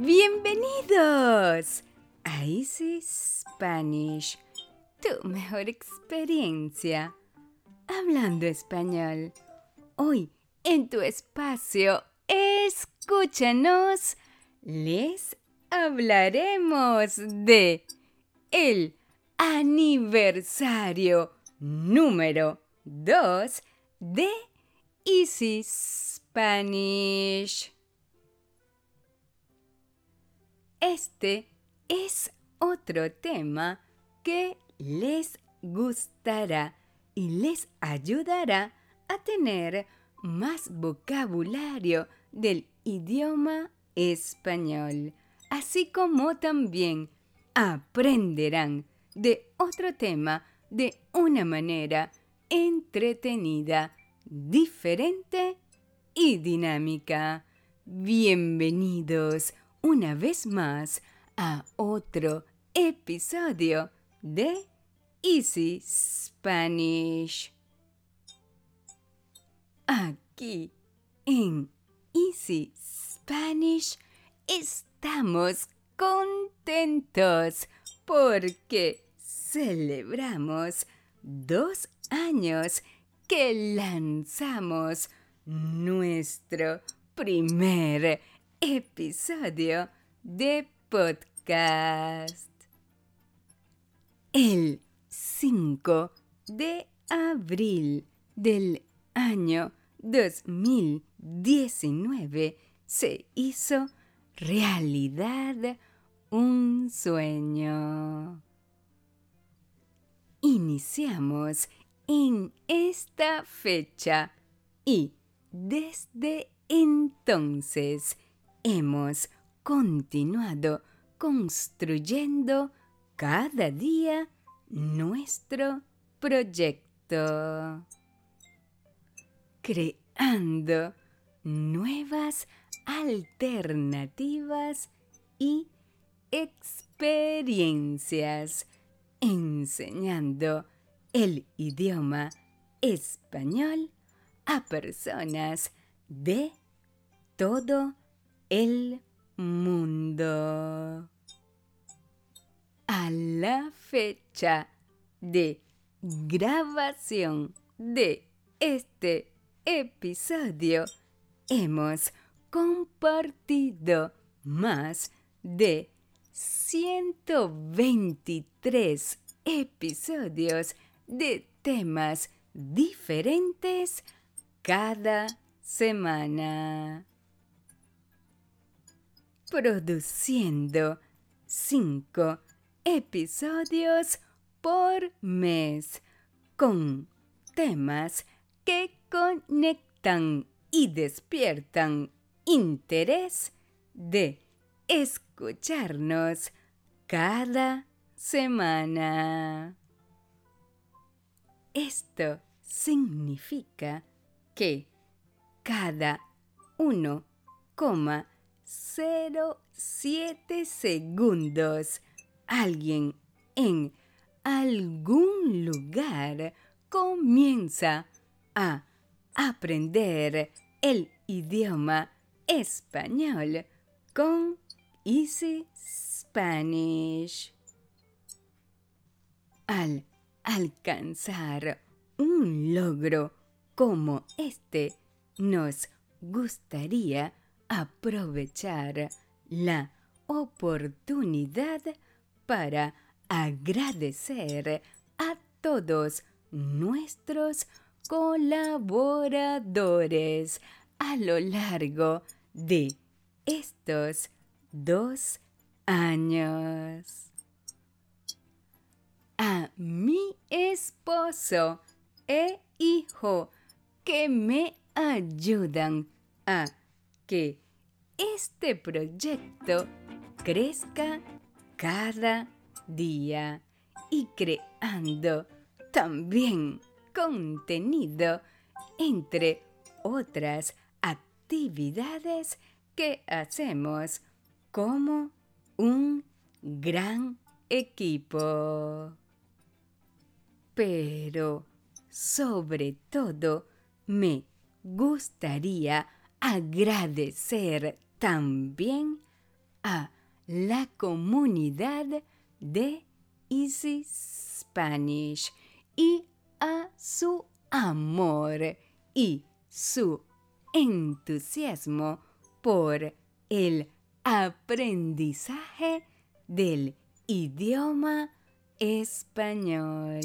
Bienvenidos a Easy Spanish, tu mejor experiencia hablando español. Hoy, en tu espacio, escúchanos, les hablaremos de el aniversario número 2 de Easy Spanish. Este es otro tema que les gustará y les ayudará a tener más vocabulario del idioma español, así como también aprenderán de otro tema de una manera entretenida, diferente y dinámica. Bienvenidos una vez más a otro episodio de Easy Spanish. Aquí en Easy Spanish estamos contentos porque celebramos dos años que lanzamos nuestro primer episodio de podcast. El 5 de abril del año 2019 se hizo realidad un sueño. Iniciamos en esta fecha y desde entonces hemos continuado construyendo cada día nuestro proyecto, creando nuevas alternativas y experiencias, enseñando el idioma español a personas de todo el mundo. A la fecha de grabación de este episodio, hemos compartido más de 123 episodios de temas diferentes cada semana. Produciendo cinco episodios por mes con temas que conectan y despiertan interés de escucharnos cada semana. Esto significa que cada 1,07 segundos alguien en algún lugar comienza a aprender el idioma español con Easy Spanish. Al alcanzar un logro como este, nos gustaría aprovechar la oportunidad para agradecer a todos nuestros colaboradores a lo largo de estos dos años. A mi esposo e hijo que me ayudan a que este proyecto crezca cada día y creando también contenido entre otras actividades que hacemos como un gran equipo. Pero sobre todo me gustaría agradecer también a la comunidad de Easy Spanish y a su amor y su entusiasmo por el aprendizaje del idioma español.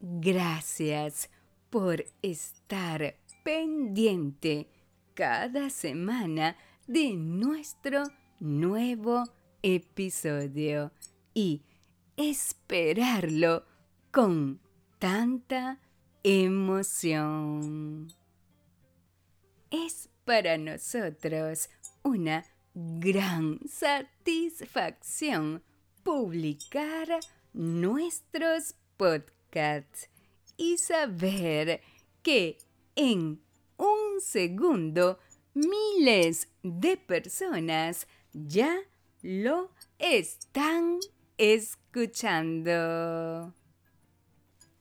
Gracias por estar pendiente cada semana de nuestro nuevo episodio y esperarlo con tanta emoción. Es para nosotros una gran satisfacción publicar nuestros podcasts y saber que en un segundo miles de personas ya lo están escuchando.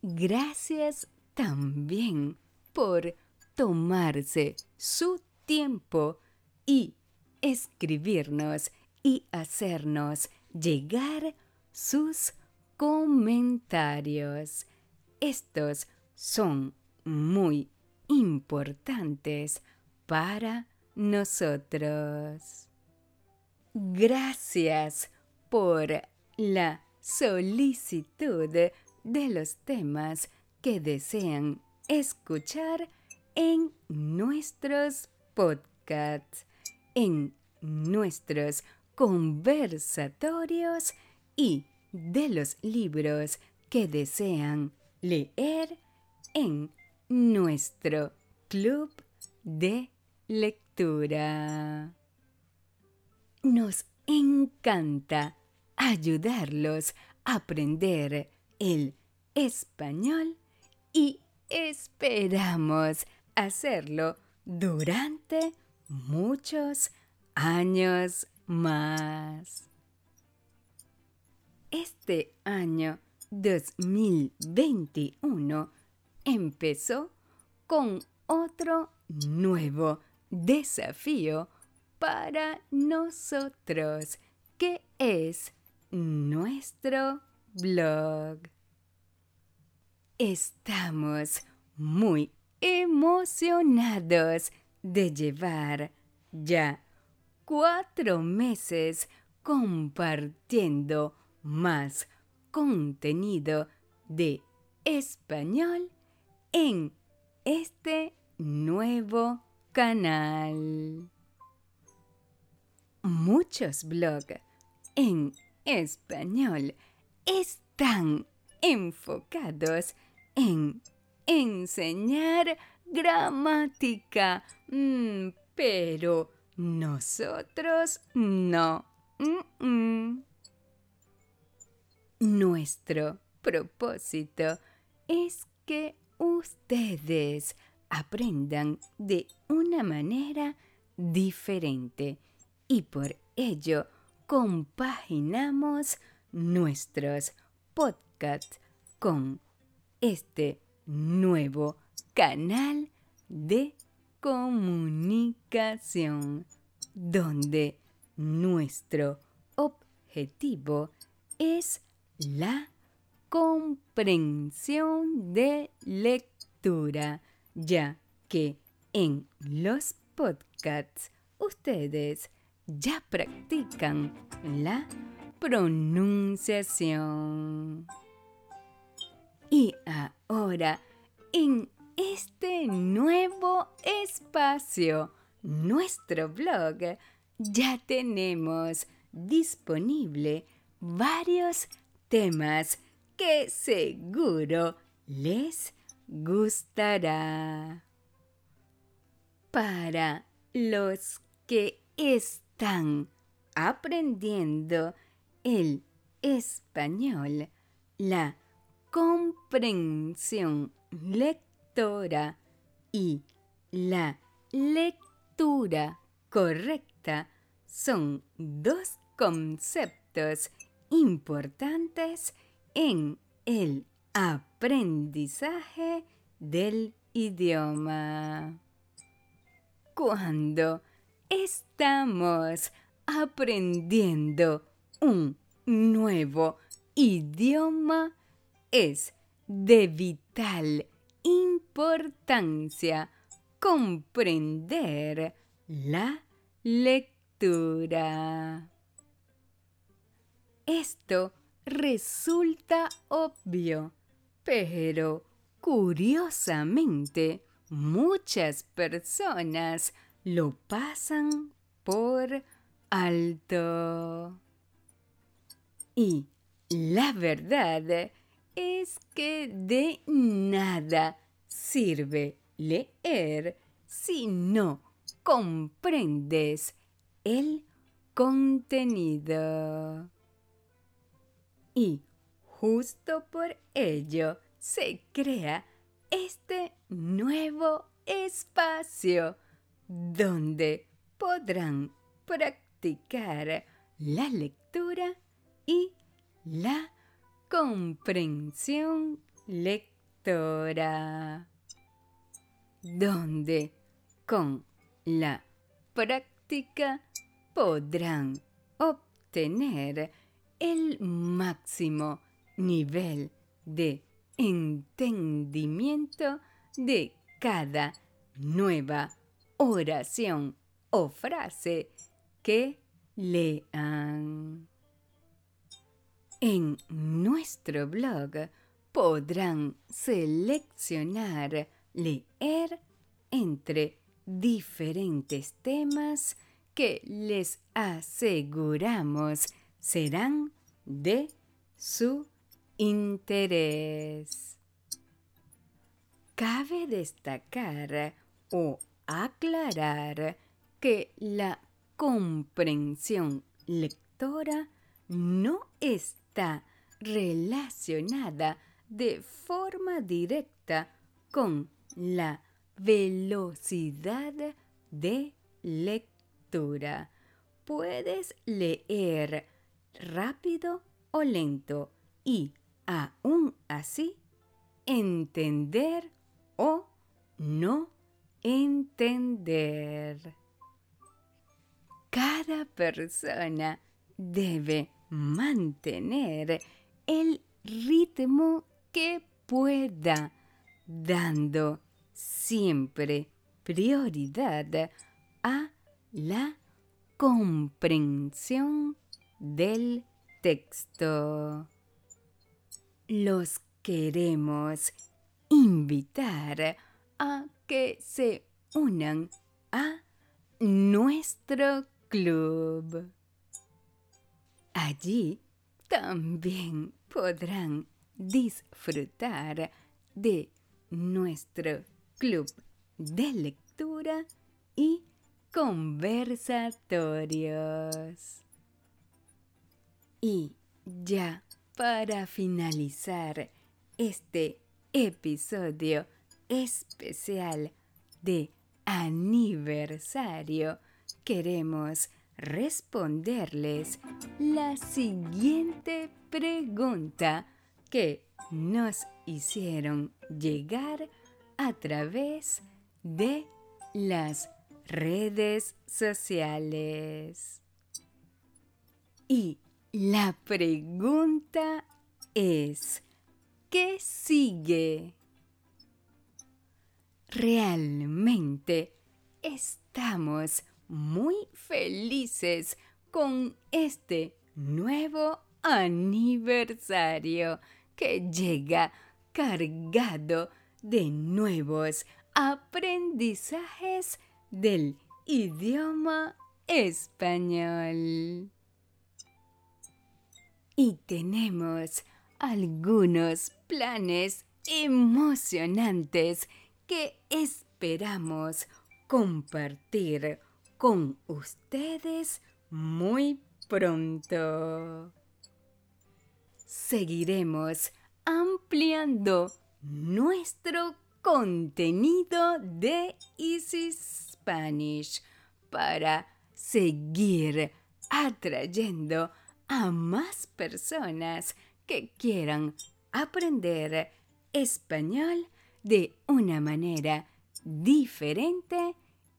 Gracias también por tomarse su tiempo y escribirnos y hacernos llegar sus comentarios. Estos son muy importantes para nosotros. Gracias por la solicitud de los temas que desean escuchar en nuestros podcasts, en nuestros conversatorios y de los libros que desean leer en nuestro club de lectura. Nos encanta ayudarlos a aprender el español y esperamos hacerlo durante muchos años más. Este año 2021 empezó con otro nuevo desafío para nosotros, que es nuestro blog. Estamos muy emocionados de llevar ya cuatro meses compartiendo más contenido de español en este nuevo canal. Muchos blogs en español están enfocados en enseñar gramática, mm, pero nosotros no. Nuestro propósito es que ustedes aprendan de una manera diferente. Y por ello compaginamos nuestros podcasts con este nuevo canal de comunicación donde nuestro objetivo es la comprensión de lectura, ya que en los podcasts ustedes ya practican la pronunciación. Y ahora, en este nuevo espacio, nuestro blog, ya tenemos disponible varios temas que seguro les gustará. Para los que están aprendiendo el español, la comprensión lectora y la lectura correcta son dos conceptos importantes en el aprendizaje del idioma. Cuando estamos aprendiendo un nuevo idioma es de vital importancia comprender la lectura. Esto resulta obvio, pero curiosamente muchas personas lo pasan por alto. Y la verdad es que de nada sirve leer si no comprendes el contenido. Y justo por ello se crea este nuevo espacio donde podrán practicar la lectura y la comprensión lectora, donde con la práctica podrán obtener el máximo nivel de entendimiento de cada nueva oración o frase que lean. En nuestro blog podrán seleccionar leer entre diferentes temas que les aseguramos serán de su interés. Cabe destacar o aclarar que la comprensión lectora no está relacionada de forma directa con la velocidad de lectura. Puedes leer rápido o lento y aún así entender o no entender. Cada persona debe mantener el ritmo que pueda, dando siempre prioridad a la comprensión del texto. Los queremos invitar a que se unan a nuestro club. Allí también podrán disfrutar de nuestro club de lectura y conversatorios. Y ya para finalizar este episodio especial de aniversario, queremos responderles la siguiente pregunta que nos hicieron llegar a través de las redes sociales. Y la pregunta es, ¿qué sigue? Realmente estamos muy felices con este nuevo aniversario que llega cargado de nuevos aprendizajes del idioma español. Y tenemos algunos planes emocionantes que esperamos compartir con ustedes muy pronto. Seguiremos ampliando nuestro contenido de Easy Spanish para seguir atrayendo a más personas que quieran aprender español de una manera diferente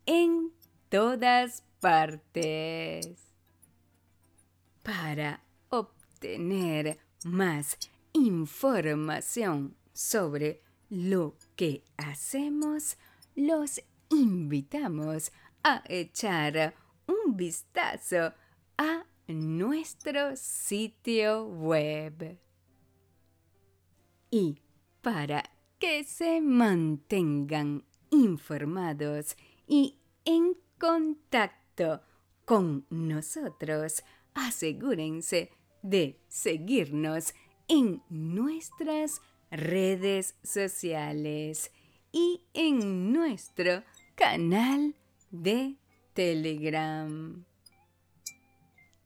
en todas partes. para obtener más información sobre lo que hacemos, los invitamos a echar un vistazo nuestro sitio web. Y para que se mantengan informados y en contacto con nosotros, asegúrense de seguirnos en nuestras redes sociales y en nuestro canal de Telegram.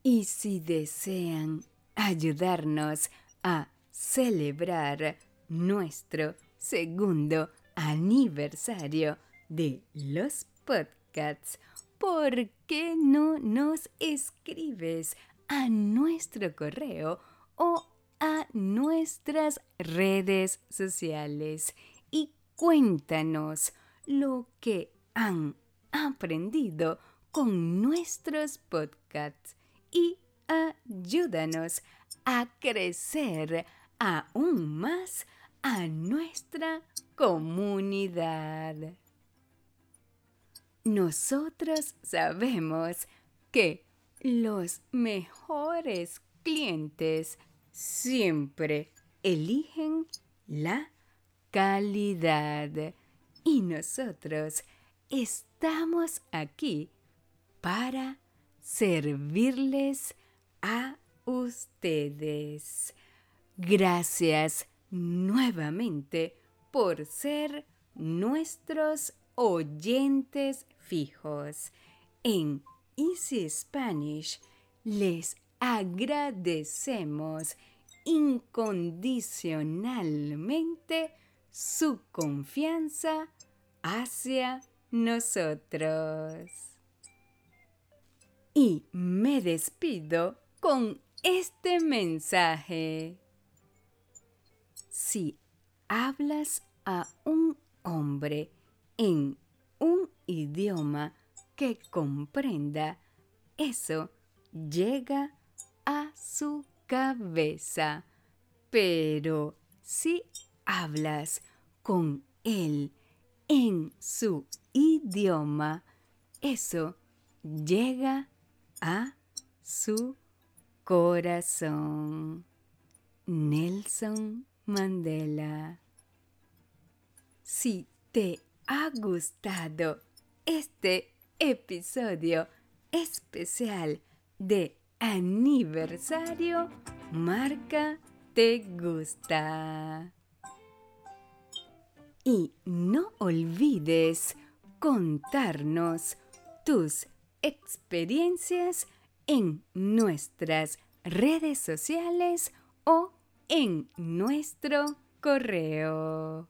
Y si desean ayudarnos a celebrar nuestro segundo aniversario de los podcasts, ¿por qué no nos escribes a nuestro correo o a nuestras redes sociales y cuéntanos lo que han aprendido con nuestros podcasts y ayúdanos a crecer aún más a nuestra comunidad. Nosotros sabemos que los mejores clientes siempre eligen la calidad y nosotros estamos aquí para servirles a ustedes. Gracias nuevamente por ser nuestros oyentes fijos. En Easy Spanish les agradecemos incondicionalmente su confianza hacia nosotros. Y me despido con este mensaje. Si hablas a un hombre en un idioma que comprenda, eso llega a su cabeza. Pero si hablas con él en su idioma, eso llega a su corazón. Nelson Mandela. Si te ha gustado este episodio especial de aniversario, marca te gusta. Y no olvides contarnos tus experiencias en nuestras redes sociales o en nuestro correo.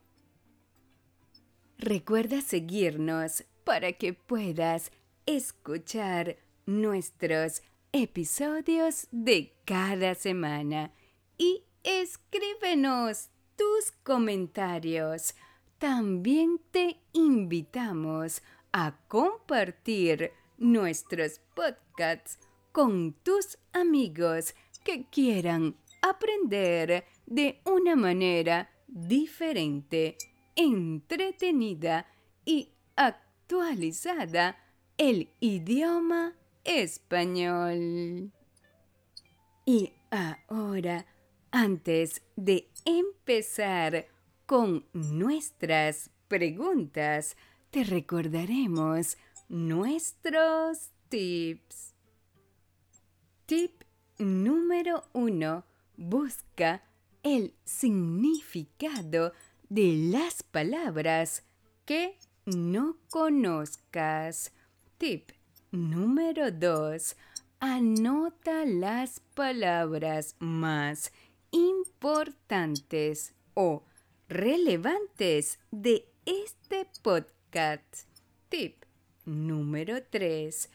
Recuerda seguirnos para que puedas escuchar nuestros episodios de cada semana y escríbenos tus comentarios. También te invitamos a compartir nuestros podcasts con tus amigos que quieran aprender de una manera diferente, entretenida y actualizada el idioma español. Y ahora, antes de empezar con nuestras preguntas, te recordaremos nuestros tips. Tip número uno. Busca el significado de las palabras que no conozcas. Tip número 2. Anota las palabras más importantes o relevantes de este podcast. Tip número 3.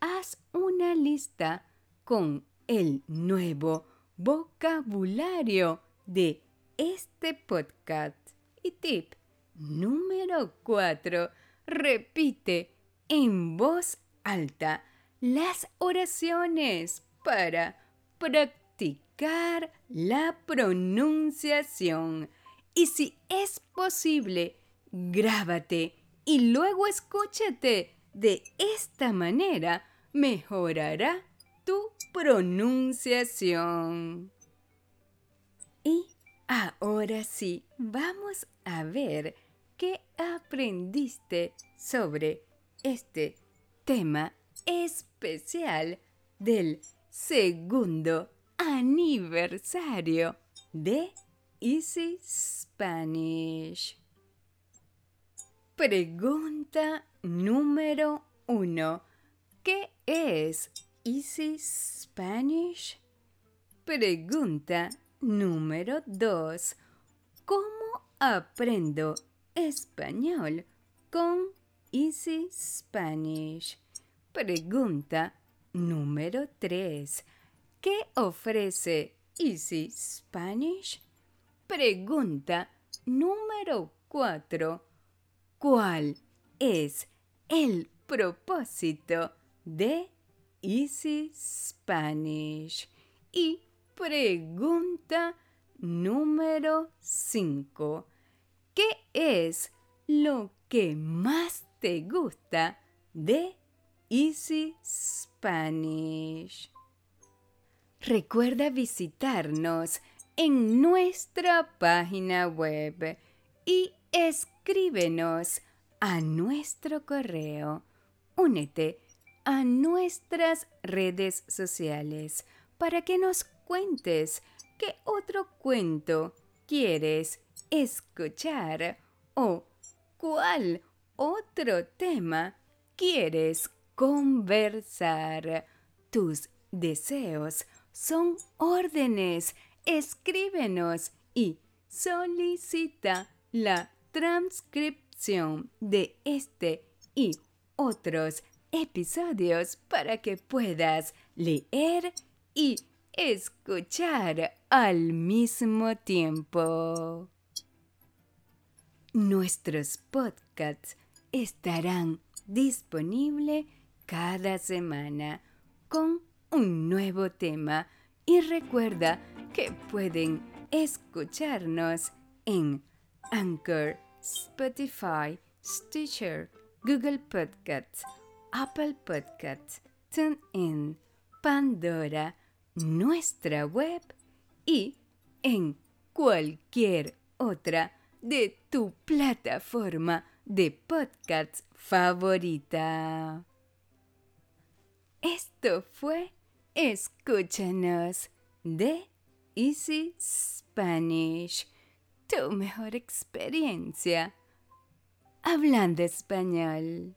Haz una lista con el nuevo vocabulario de este podcast. Y tip número 4. Repite en voz alta las oraciones para practicar la pronunciación. Y si es posible, grábate y luego escúchate. De esta manera mejorará tu pronunciación. Y ahora sí, vamos a ver qué aprendiste sobre este tema especial del segundo aniversario de Easy Spanish. Pregunta número uno. ¿Qué es Easy Spanish? Pregunta número dos. ¿Cómo aprendo español con Easy Spanish? Pregunta número tres. ¿Qué ofrece Easy Spanish? Pregunta número cuatro. ¿Cuál es el propósito de Easy Spanish? Y pregunta número 5. ¿Qué es lo que más te gusta de Easy Spanish? Recuerda visitarnos en nuestra página web y escríbenos a nuestro correo. Únete a nuestras redes sociales para que nos cuentes qué otro cuento quieres escuchar o cuál otro tema quieres conversar. Tus deseos son órdenes. Escríbenos y solicita la transcripción de este y otros episodios para que puedas leer y escuchar al mismo tiempo. Nuestros podcasts estarán disponibles cada semana con un nuevo tema y recuerda que pueden escucharnos en Anchor, Spotify, Stitcher, Google Podcasts, Apple Podcasts, TuneIn, Pandora, nuestra web y en cualquier otra de tu plataforma de podcasts favorita. Esto fue Escúchanos de Easy Spanish, tu mejor experiencia hablando español.